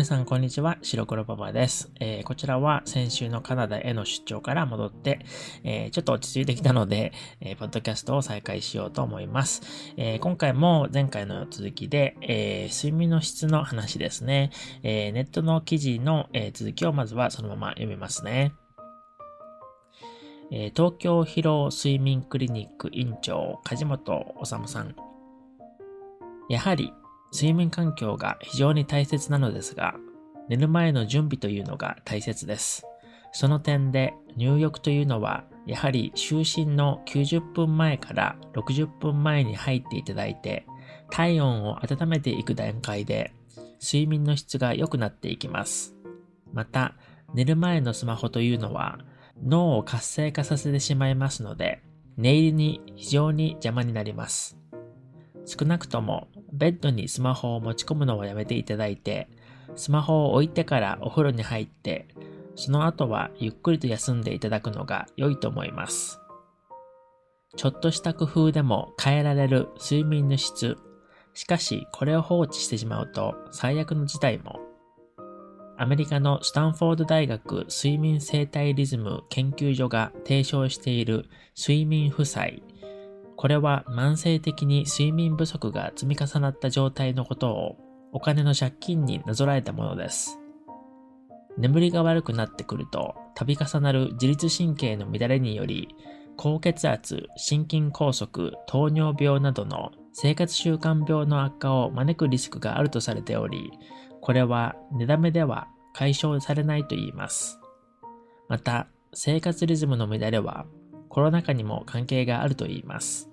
皆さん、こんにちは。白黒パパです、えー、こちらは先週のカナダへの出張から戻って、えー、ちょっと落ち着いてきたので、えー、ポッドキャストを再開しようと思います。え今回も前回の続きで、え睡眠の質の話ですね。えネットの記事の、え続きをまずはそのまま読みますね。え東京疲労睡眠クリニック院長、梶本治さん。やはり睡眠環境が非常に大切なのですが、寝る前の準備というのが大切です。その点で入浴というのは、やはり就寝の90分前から60分前に入っていただいて、体温を温めていく段階で、睡眠の質が良くなっていきます。また、寝る前のスマホというのは、脳を活性化させてしまいますので、寝入りに非常に邪魔になります。少なくともベッドにスマホを持ち込むのをやめていただいて、スマホを置いてからお風呂に入って、その後はゆっくりと休んでいただくのが良いと思います。ちょっとした工夫でも変えられる睡眠の質。しかし、これを放置してしまうと最悪の事態も。アメリカのスタンフォード大学睡眠生態リズム研究所が提唱している睡眠負債これは慢性的に睡眠不足が積み重なった状態のことをお金の借金になぞらえたものです。眠りが悪くなってくると度重なる自律神経の乱れにより高血圧、心筋梗塞、糖尿病などの生活習慣病の悪化を招くリスクがあるとされており、これは寝だめでは解消されないと言います。また、生活リズムの乱れはコロナ禍にも関係があると言います。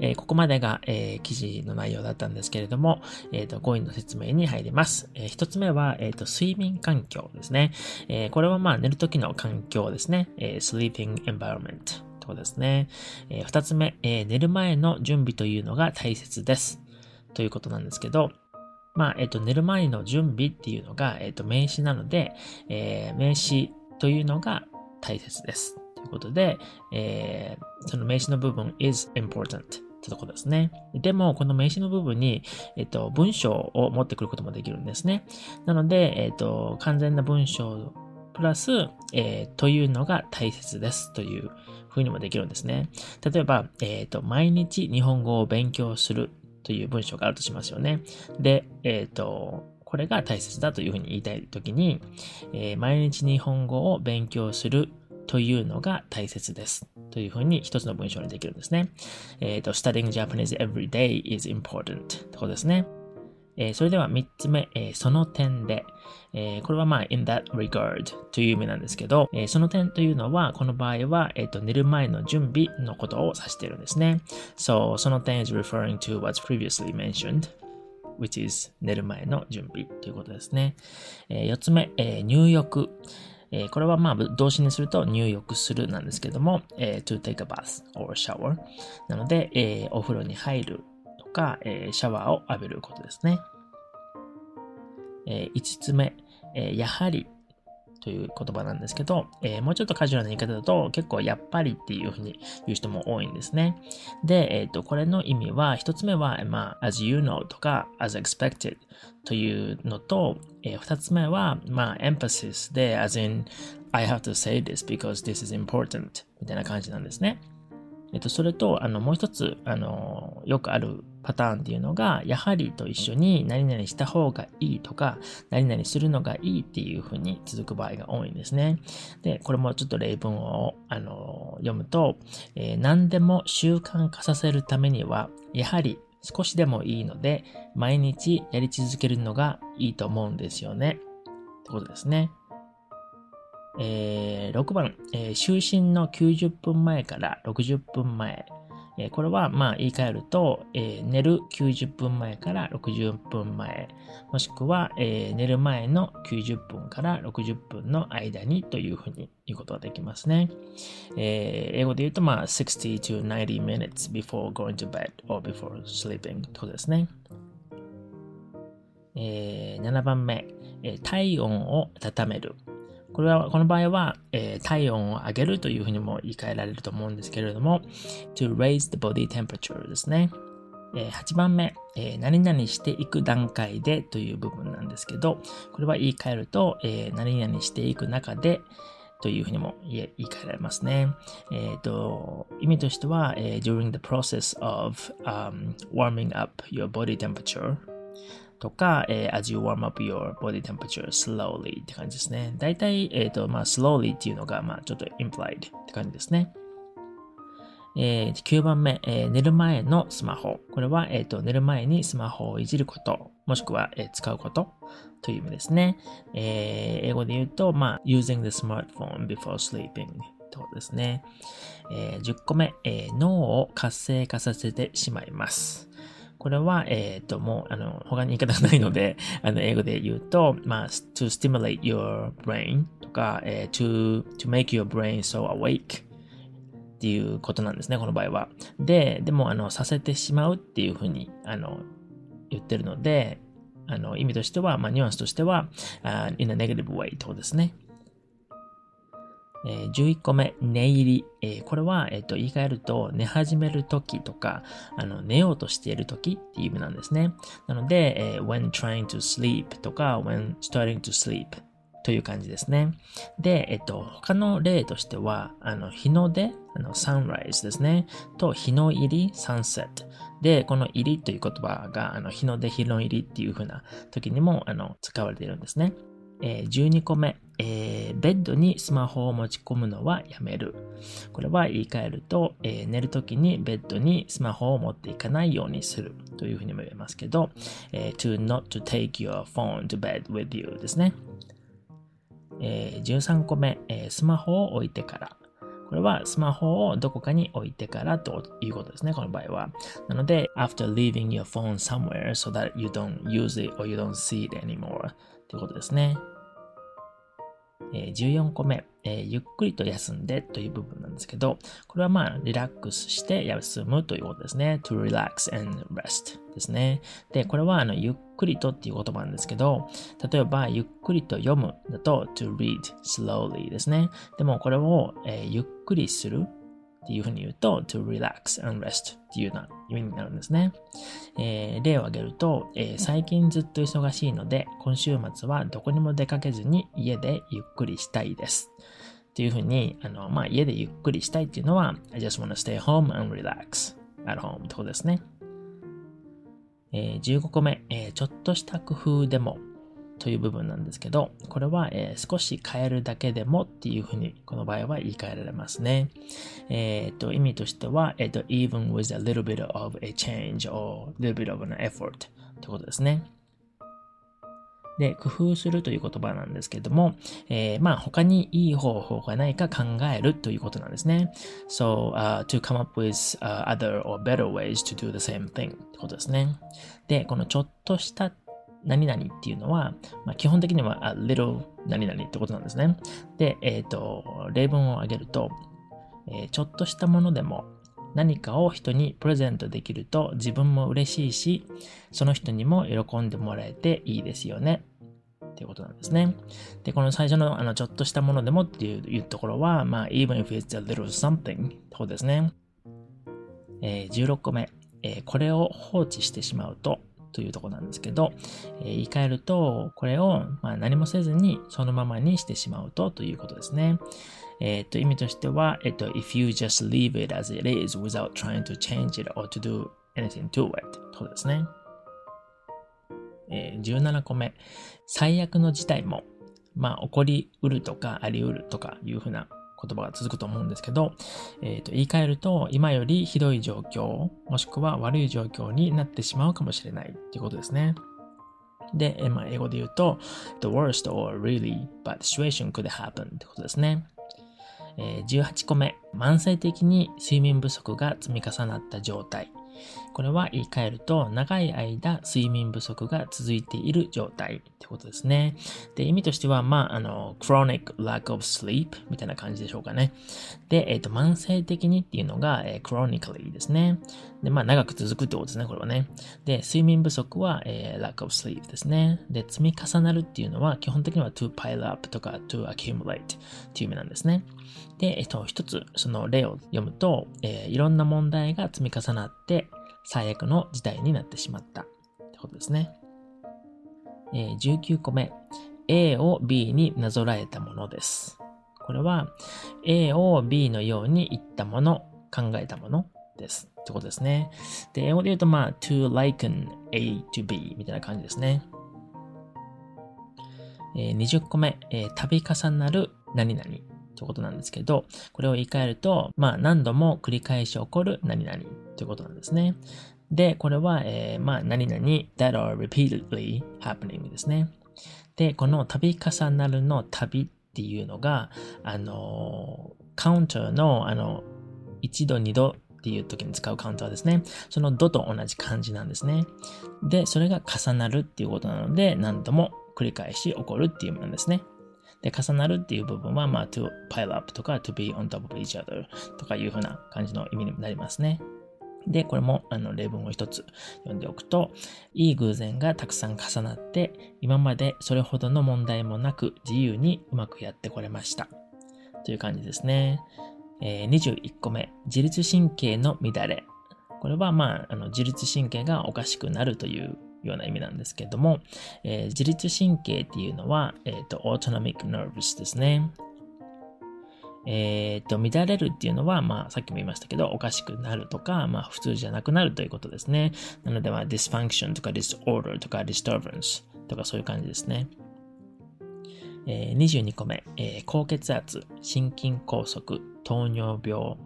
えー、ここまでが、えー、記事の内容だったんですけれども、えっ、ー、と、5位の説明に入ります。え、1つ目は、えっ、と、睡眠環境ですね。えこれはまあ、寝るときの環境ですね。え sleeping environment とですね。え2つ目、え寝る前の準備というのが大切です。ということなんですけど、まあ、えっ、と、寝る前の準備っていうのが、えっ、と、名詞なので、え名詞というのが大切です。ということで、えその名詞の部分 is important ってとこですね。でも、この名詞の部分に、えっと、文章を持ってくることもできるんですね。なので、えっと、完全な文章プラス、えー、というのが大切ですという風にもできるんですね。例えば、えっ、と、毎日日本語を勉強するという文章があるとしますよね。で、えっ、と、これが大切だというふうに言いたいときに、え、毎日日本語を勉強するというのが大切です。というふうに一つの文章にできるんですね。えっ、ー、と、studying Japanese every day is important ってこですね。えー、それでは三つ目、えー、その点で、えー、これはまあ in that regard という意味なんですけど、え、その点というのは、この場合は、えーと、寝る前の準備のことを指しているんですね。So, その点 is referring to what's previously mentioned. which is 寝る前の準備ということですね。えー、4つ目、えー、入浴。えー、これはまあ動詞にすると入浴するなんですけども、えー、to take a bath or shower なので、えー、お風呂に入るとか、えー、シャワーを浴びることですね。えー、5つ目、えー、やはりという言葉なんですけど、えー、もうちょっとカジュアルな言い方だと結構やっぱりっていうふうに言う人も多いんですね。で、えっ、ー、と、これの意味は、一つ目は、まあ、as you know とか as expected というのと、えー、二つ目は、まあ、emphasis で as in I have to say this because this is important みたいな感じなんですね。えっと、それと、あの、もう一つ、あの、よくあるパターンっていうのが、やはりと一緒に何々した方がいいとか、何々するのがいいっていうふうに続く場合が多いんですね。で、これもちょっと例文を、あの、読むと、えー、何でも習慣化させるためには、やはり少しでもいいので、毎日やり続けるのがいいと思うんですよね。ってことですね。えー、6番、えー、就寝の90分前から60分前。え、これは、まあ、言い換えると、え、寝る90分前から60分前。もしくは、え、寝る前の90分から60分の間にというふうに言うことができますね。え、英語で言うと、まあ、60 to 90 minutes before going to bed or before sleeping ということですね。えー、7番目、え、体温を温める。これは、この場合は、えー、体温を上げるというふうにも言い換えられると思うんですけれども、to raise the body temperature ですね。えー、8番目、えー、何々していく段階でという部分なんですけど、これは言い換えると、えー、何々していく中で、というふうにも言い換えられますね。えっ、ー、と、意味としては、えー、during the process of、um, warming up your body temperature とか、えー、as you warm up your body temperature slowly って感じですね。大体、えっ、ー、と、まあ、slowly っていうのが、まあ、ちょっと implied って感じですね。えー、9番目、えー、寝る前のスマホ。これは、えっ、ー、と、寝る前にスマホをいじること、もしくは、えー、使うことという意味ですね。えー、英語で言うと、まあ、using the smartphone before sleeping とことですね。えー、10個目、えー、脳を活性化させてしまいます。これは、えっ、ー、と、もう、あの、他に言い方がないので、あの、英語で言うと、まあ、to stimulate your brain とか、えー、to, to make your brain so awake っていうことなんですね、この場合は。で、でも、あの、させてしまうっていうふうに、あの、言ってるので、あの、意味としては、まあ、ニュアンスとしては、uh, in a negative way ってことですね。え、11個目、寝入り。え、これは、えっ、と、言い換えると、寝始めるときとか、あの、寝ようとしているときっていう意味なんですね。なので、えー、when trying to sleep とか、when starting to sleep という感じですね。で、えっと、他の例としては、あの、日の出、あの、sunrise ですね。と、日の入り、sunset。で、この入りという言葉が、あの、日の出、日の入りっていう風な時にも、あの、使われているんですね。えー、12個目、えー、ベッドにスマホを持ち込むのはやめる。これは言い換えると、えー、寝るときにベッドにスマホを持っていかないようにするというふうにも言えますけど、えー、to not to take your phone to bed with you ですね。えー、13個目、えー、スマホを置いてから。これはスマホをどこかに置いてからということですね、この場合は。なので、after leaving your phone somewhere so that you don't use it or you don't see it anymore ということですね。え、14個目、え、ゆっくりと休んでという部分なんですけど、これはまあ、リラックスして休むということですね。to relax and rest ですね。で、これはあの、ゆっくりとっていう言葉なんですけど、例えば、ゆっくりと読むだと to read slowly ですね。でも、これを、え、ゆっくりするっていうふうに言うと to relax and rest っていうような意味になるんですね。えー、例を挙げると、えー、最近ずっと忙しいので、今週末はどこにも出かけずに家でゆっくりしたいです。っていうふうに、あの、まあ、家でゆっくりしたいっていうのは、I just wanna stay home and relax at home ってことですね。えー、15個目、えー、ちょっとした工夫でもという部分なんですけど、これは、えー、少し変えるだけでもっていうふうに、この場合は言い換えられますね。えっ、と、意味としては、えっ、と、even with a little bit of a change or little bit of an effort ってことですね。で、工夫するという言葉なんですけども、えー、まあ他にいい方法がないか考えるということなんですね。So, uh, to come up with、uh, other or better ways to do the same thing ってことですね。で、このちょっとした何々っていうのは、まあ、基本的には a little 何々ってことなんですね。で、えっ、ー、と、例文を挙げると、えー、ちょっとしたものでも何かを人にプレゼントできると自分も嬉しいし、その人にも喜んでもらえていいですよね。っていうことなんですね。で、この最初のあのちょっとしたものでもっていうところは、まあ、even if it's a little something ってことですね。えー、16個目、えー、これを放置してしまうとというところなんですけど、えー、言い換えると、これを、まあ、何もせずにそのままにしてしまうとということですね。えっ、と、意味としては、えっ、と、if you just leave it as it is without trying to change it or to do anything to it ということですね。えー、17個目。最悪の事態も、まあ、起こりうるとか、ありうるとかいうふうな言葉が続くと思うんですけど、え、ー、と、言い換えると、今よりひどい状況、もしくは悪い状況になってしまうかもしれないっていうことですね。で、まあ、英語で言うと、the worst or really bad situation could happen ってことですね。えー、18個目、慢性的に睡眠不足が積み重なった状態。これは言い換えると、長い間睡眠不足が続いている状態ってことですね。で、意味としては、まあ、あの、chronic lack of sleep みたいな感じでしょうかね。で、えっ、ー、と、慢性的にっていうのが、えー、chronically ですね。で、まあ、長く続くってことですね、これはね。で、睡眠不足は、えー、lack of sleep ですね。で、積み重なるっていうのは、基本的には to pile up とか to accumulate っていう意味なんですね。で、えっ、と、一つ、その例を読むと、えー、いろんな問題が積み重なって、最悪の事態になってしまったってことですね。えー、19個目、A を B になぞらえたものです。これは A を B のように言ったもの、考えたものです。ってことですね。で、英語で言うと、まあ、to liken A to B みたいな感じですね。えー、20個目、えー、度重なる何々ということなんですけど、これを言い換えると、まあ、何度も繰り返し起こる何々ということなんですね。で、これは、えー、まあ、何々 that are repeatedly happening ですね。で、この度重なるの旅っていうのが、あの、カウンターの、あの、1度、2度っていう時に使うカウンターですね。その度と同じ漢字なんですね。で、それが重なるっていうことなので、何度も繰り返し起こるっていうものですね。で、重なるっていう部分は、まあ、to pile up とか to be on top of each other とかいうふうな感じの意味になりますね。で、これもあの例文を一つ読んでおくと、いい偶然がたくさん重なって、今までそれほどの問題もなく自由にうまくやってこれました。という感じですね。えー、21個目、自律神経の乱れ。これはまあ、あの自律神経がおかしくなるというような意味なんですけども、えー、自律神経っていうのは、えっ、ー、と、autonomic nerves ですね。えっ、ー、と、乱れるっていうのは、まあ、さっきも言いましたけど、おかしくなるとか、まあ、普通じゃなくなるということですね。なので、まあ、dysfunction とか disorder とか disturbance とかそういう感じですね。えー、22個目、えー、高血圧、心筋梗塞、糖尿病、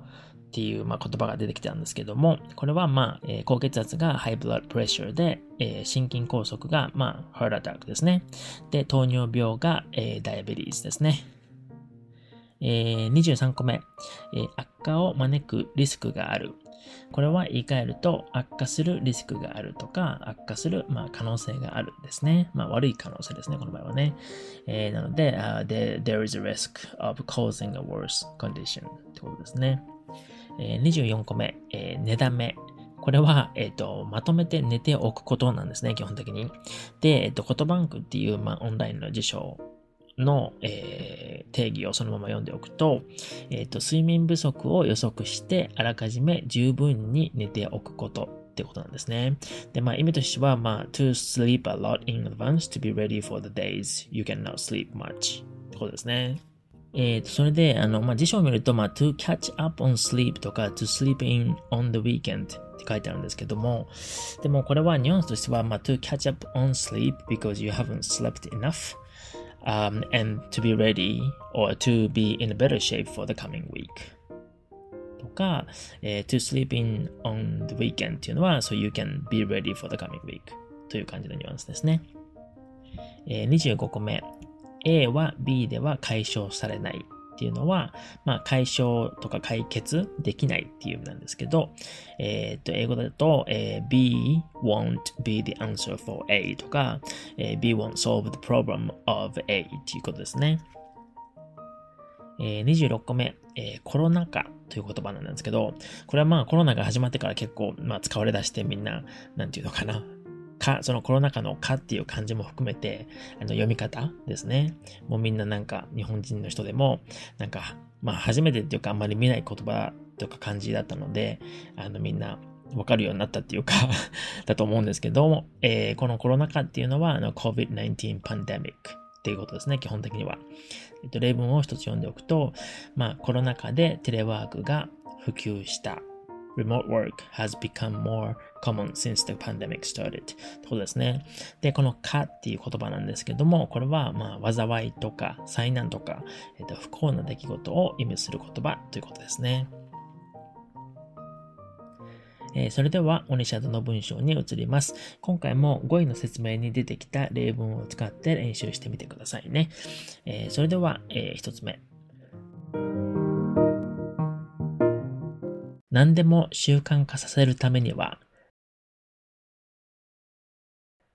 っていう、まあ、言葉が出てきたんですけども、これは、まあ、えー、高血圧が high blood pressure で、えー、心筋梗塞が、まあ、heart attack ですね。で、糖尿病が、えー、diabetes ですね。えー、23個目、えー、悪化を招くリスクがある。これは言い換えると悪化するリスクがあるとか悪化する、まあ、可能性があるですね。まあ、悪い可能性ですね、この場合はね。えー、なので、uh, there, there is a risk of causing a worse condition ってことですね。え、24個目、えー、寝だめ。これは、えっ、ー、と、まとめて寝ておくことなんですね、基本的に。で、えっ、ー、と、コトバンクっていう、まあ、オンラインの辞書の、えー、定義をそのまま読んでおくと、えっ、ー、と、睡眠不足を予測して、あらかじめ十分に寝ておくことってことなんですね。で、まあ、意味としては、まあ、to sleep a lot in advance to be ready for the days you cannot sleep much ってことですね。えっ、ー、と、それで、あの、まあ、辞書を見ると、まあ、to catch up on sleep とか to sleep in on the weekend って書いてあるんですけども、でもこれはニュアンスとしては、まあ、to catch up on sleep because you haven't slept enough um, and to be ready or to be in a better shape for the coming week とか、えー、to sleep in on the weekend っていうのは so you can be ready for the coming week という感じのニュアンスですね。えー、25個目 A は B では解消されないっていうのは、まあ、解消とか解決できないっていう意味なんですけど、えっ、と、英語だと、えー、B won't be the answer for A とか、えー、B won't solve the problem of A っていうことですね。えー、26個目、えー、コロナ禍という言葉なんですけど、これはまあコロナが始まってから結構、まあ、使われ出してみんな、なんていうのかな、か、そのコロナ禍のかっていう漢字も含めて、あの、読み方ですね。もうみんななんか、日本人の人でも、なんか、まあ、初めてっていうか、あんまり見ない言葉とか漢字だったので、あの、みんな、わかるようになったっていうか だと思うんですけども、えー、このコロナ禍っていうのは、あの、COVID-19 パンデミックっていうことですね、基本的には。えっと、例文を一つ読んでおくと、まあ、コロナ禍でテレワークが普及した remote work has become more common since the pandemic started ってことですね。で、このかっていう言葉なんですけども、これは、まあ、災いとか災難とか、えっと、不幸な出来事を意味する言葉ということですね。えー、それでは、オニシャドの文章に移ります。今回も語彙の説明に出てきた例文を使って練習してみてくださいね。えー、それでは、えー、一つ目。何でも習慣化させるためには、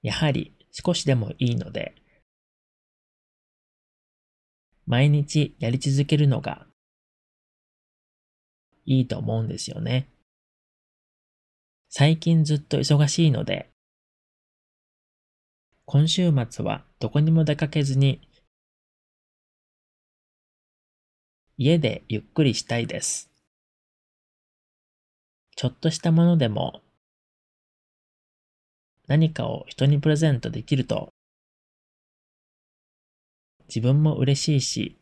やはり少しでもいいので、毎日やり続けるのがいいと思うんですよね。最近ずっと忙しいので、今週末はどこにも出かけずに、家でゆっくりしたいです。ちょっとしたものでも何かを人にプレゼントできると自分も嬉しいし、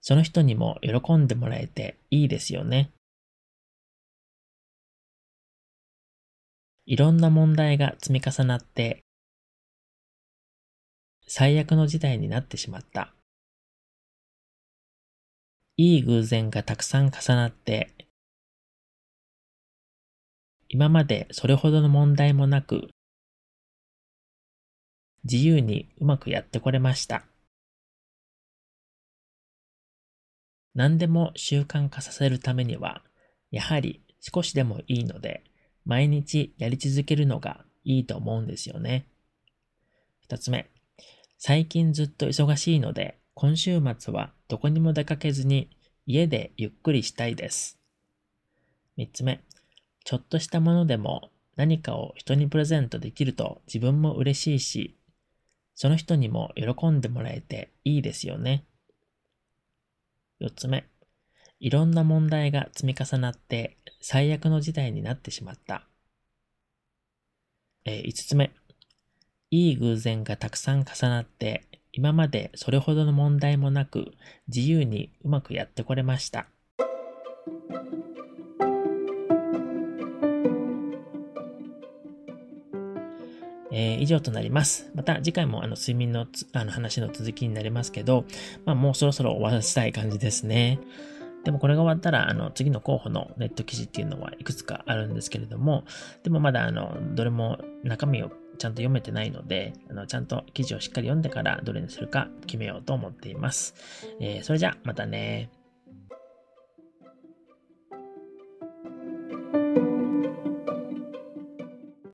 その人にも喜んでもらえていいですよね。いろんな問題が積み重なって、最悪の事態になってしまった。いい偶然がたくさん重なって、今までそれほどの問題もなく、自由にうまくやってこれました。何でも習慣化させるためには、やはり少しでもいいので、毎日やり続けるのがいいと思うんですよね。二つ目、最近ずっと忙しいので、今週末はどこにも出かけずに家でゆっくりしたいです。三つ目、ちょっとしたものでも何かを人にプレゼントできると自分も嬉しいし、その人にも喜んでもらえていいですよね。四つ目、いろんな問題が積み重なって最悪の事態になってしまった。えー、5つ目、いい偶然がたくさん重なって今までそれほどの問題もなく自由にうまくやってこれました。えー、以上となります。また次回もあの睡眠のあの話の続きになりますけど、まあもうそろそろ終わらせたい感じですね。でもこれが終わったら、あの、次の候補のネット記事っていうのはいくつかあるんですけれども、でもまだ、あの、どれも中身をちゃんと読めてないので、あの、ちゃんと記事をしっかり読んでからどれにするか決めようと思っています。えー、それじゃあ、またね